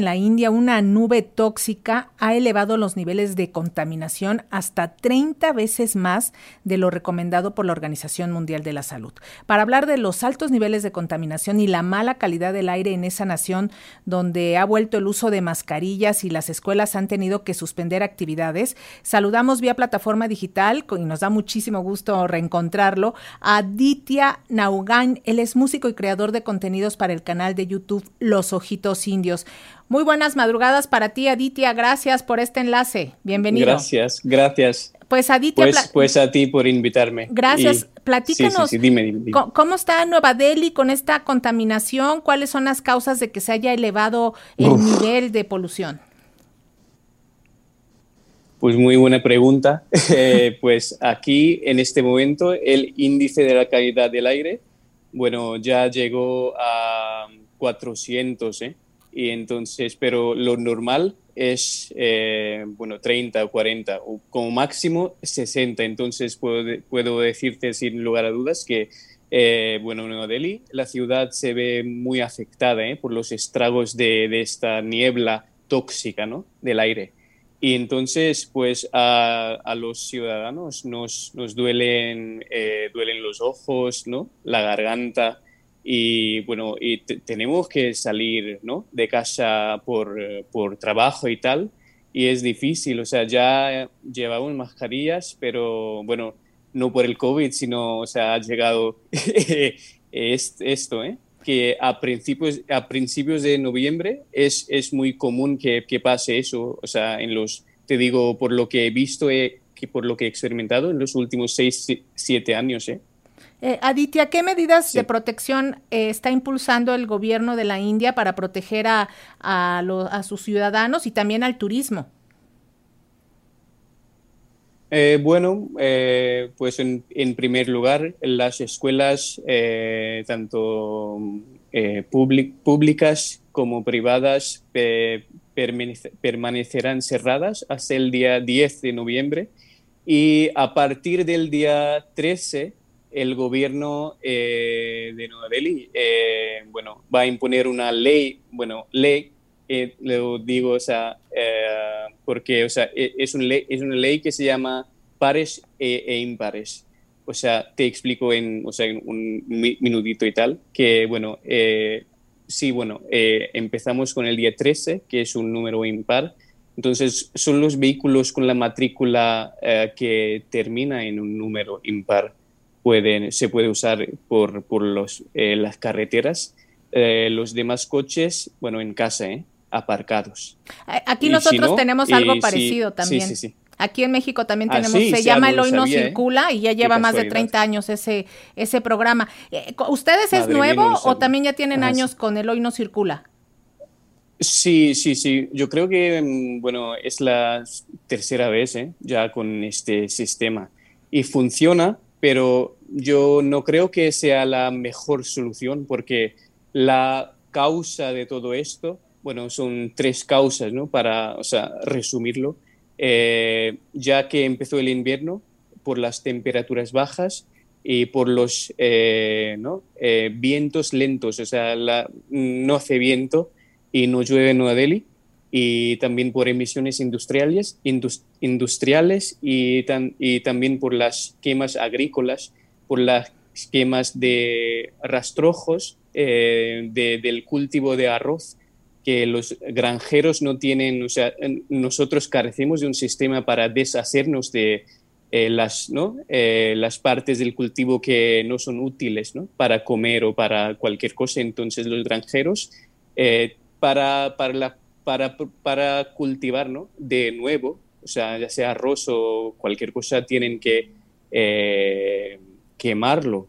En la India, una nube tóxica ha elevado los niveles de contaminación hasta 30 veces más de lo recomendado por la Organización Mundial de la Salud. Para hablar de los altos niveles de contaminación y la mala calidad del aire en esa nación, donde ha vuelto el uso de mascarillas y las escuelas han tenido que suspender actividades, saludamos vía plataforma digital y nos da muchísimo gusto reencontrarlo a Ditya Naugan. Él es músico y creador de contenidos para el canal de YouTube Los Ojitos Indios. Muy buenas madrugadas para ti, Aditya. Gracias por este enlace. Bienvenido. Gracias, gracias. Pues Aditya. Pues, pues a ti por invitarme. Gracias. Platícanos. ¿cómo, está Nueva Delhi con esta contaminación? ¿Cuáles son las causas de que se haya elevado el nivel de polución? Pues muy buena pregunta. Eh, pues aquí en este momento el índice de la calidad del aire, bueno, ya llegó a 400, ¿eh? Y entonces, pero lo normal es, eh, bueno, 30 o 40, o como máximo 60. Entonces, puedo, puedo decirte sin lugar a dudas que, eh, bueno, Nueva Delhi, la ciudad se ve muy afectada eh, por los estragos de, de, esta niebla tóxica, ¿no? Del aire. Y entonces, pues a, a los ciudadanos nos, nos duelen, duelen los ojos, ¿no? La garganta, y bueno, y tenemos que salir ¿no? de casa por, por, trabajo y tal, y es difícil, o sea, ya llevamos mascarillas, pero bueno, no por el COVID, sino, o sea, ha llegado esto, ¿eh? que a principios, a principios de noviembre es, es muy común que, que, pase eso, o sea, en los, te digo, por lo que he visto, eh, que por lo que he experimentado en los últimos seis, siete años, ¿eh? Eh, Aditya, ¿qué medidas de protección eh, está impulsando el gobierno de la India para proteger a, a, sus ciudadanos y también al turismo? Eh, bueno, pues en, primer lugar, las escuelas, tanto públicas como privadas, permanecerán cerradas hasta el día 10 de noviembre y a partir del día 13 el gobierno eh, de Nueva Delhi eh, bueno, va a imponer una ley, bueno, ley, eh, lo digo, o sea, porque o sea, e, es, un ley, es una ley que se llama pares e, e impares. O sea, te explico en, o sea, en un minutito y tal, que bueno, sí, bueno, empezamos con el día 13, que es un número impar. Entonces, son los vehículos con la matrícula que termina en un número impar se puede usar por, por los, eh, las carreteras. Eh, los demás coches, bueno, en casa, ¿eh? aparcados. Aquí nosotros tenemos algo parecido también. Sí, sí, Aquí en México también ah, tenemos, se llama El Hoy No Circula y ya lleva más de 30 años ese, ese programa. ¿Ustedes es nuevo o también ya tienen años con El Hoy No Circula? Sí, sí, sí. Yo creo que, mm, bueno, es la tercera vez ya con este sistema y funciona, pero yo no creo que sea la mejor solución porque la causa de todo esto, bueno, son tres causas, ¿no? Para, o sea, resumirlo, eh, ya que empezó el invierno por las temperaturas bajas y por los eh, ¿no? eh, vientos lentos, o sea, no hace viento y no llueve en Nueva Delhi y también por emisiones industriales, industriales y también por las quemas agrícolas por las quemas de rastrojos eh, del cultivo de arroz que los granjeros no tienen, o sea, nosotros carecemos de un sistema para deshacernos de eh, las, ¿no? Eh, las partes del cultivo que no son útiles ¿no? para comer o para cualquier cosa. Entonces los granjeros, para, para, la, para, para cultivar ¿no? de nuevo, o sea, ya sea arroz o cualquier cosa, tienen que quemarlo.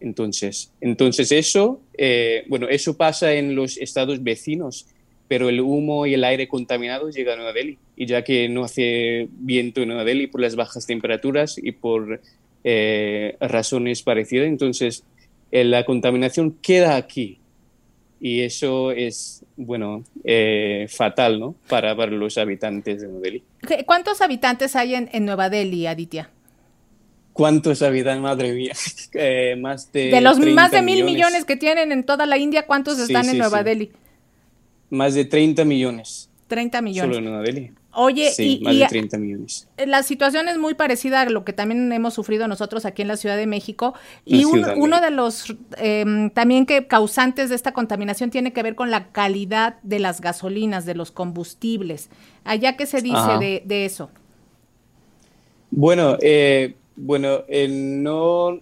Entonces, entonces eso, eh, bueno, eso pasa en los estados vecinos, pero el humo y el aire contaminado llega a Nueva Delhi. Y ya que no hace viento en Nueva Delhi por las bajas temperaturas y por eh, razones parecidas, entonces eh, la contaminación queda aquí. Y eso es, bueno, fatal, ¿no? Para, para, los habitantes de Nueva Delhi. ¿Cuántos habitantes hay en, en Nueva Delhi, Aditya? ¿Cuántos habitan, madre mía? Eh, más de. De los más de mil millones. que tienen en toda la India, ¿cuántos están en Nueva Delhi? Más de 30 millones. 30 millones. Solo en Nueva Delhi. Oye, sí, y, más de 30 millones. La situación es muy parecida a lo que también hemos sufrido nosotros aquí en la Ciudad de México. Y uno de los em, también que causantes de esta contaminación tiene que ver con la calidad de las gasolinas, de los combustibles. ¿Allá qué se dice de, eso? Bueno, eh, bueno, no,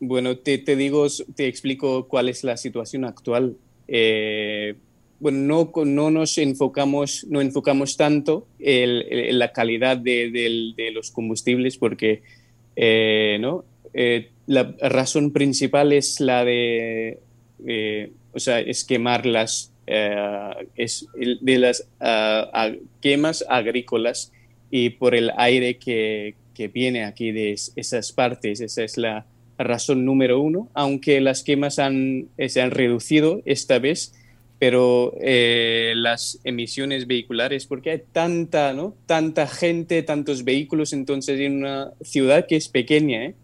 bueno, te, digo, te explico cuál es la situación actual. Eh, bueno, no, no nos enfocamos, no enfocamos tanto en, la calidad de, los combustibles porque eh, ¿no? Eh, la razón principal es la de, eh, o sea, es quemar las, es de las quemas agrícolas y por el aire que, que viene aquí de esas partes. Esa es la razón número uno, aunque las quemas han, se han reducido esta vez pero eh, las emisiones vehiculares, porque hay tanta, ¿no? tanta gente, tantos vehículos, entonces en una ciudad que es pequeña, ¿eh?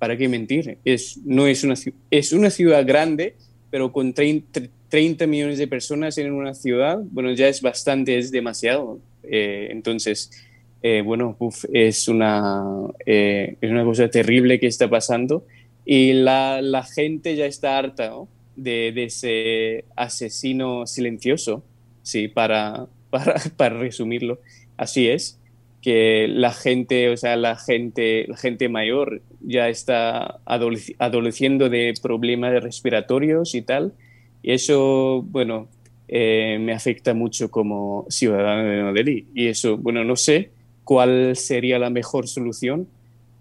¿para qué mentir? Es, no es, una, es una ciudad grande, pero con 30, 30 millones de personas en una ciudad, bueno, ya es bastante, es demasiado. Eh, entonces, eh, bueno, es, una, es una cosa terrible que está pasando y la, la gente ya está harta, ¿no? de, ese asesino silencioso, sí, para, para, resumirlo. Así es, que la gente, o sea, la gente, la gente mayor ya está adoleciendo de problemas respiratorios y tal. Y eso, bueno, eh, me afecta mucho como ciudadano de Nueva Y eso, bueno, no sé cuál sería la mejor solución,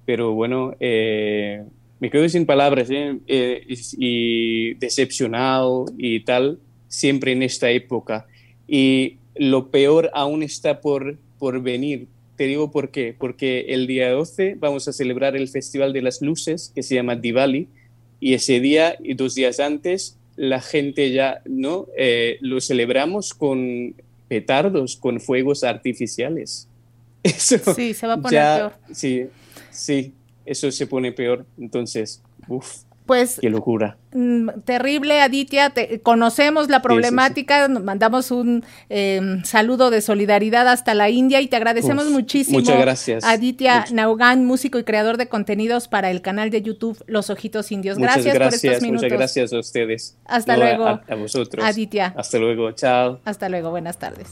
pero bueno, eh, me quedo sin palabras ¿eh? Eh, y decepcionado y tal, siempre en esta época. Y lo peor aún está por, por venir. Te digo por qué. Porque el día 12 vamos a celebrar el Festival de las Luces, que se llama Diwali, y ese día y dos días antes la gente ya no eh, lo celebramos con petardos, con fuegos artificiales. Eso sí, se va a poner peor. Sí, sí eso se pone peor. Entonces, uff. Pues, qué locura. Mm, terrible, Aditya. conocemos la problemática. Mandamos un em, saludo de solidaridad hasta la India y te agradecemos muchísimo. Muchas gracias. Aditya Naugan, músico y creador de contenidos para el canal de YouTube Los Ojitos Indios. Gracias, por estos minutos. Muchas gracias a ustedes. Hasta luego. a vosotros. Aditya. Hasta luego. Chao. Hasta luego. Buenas tardes.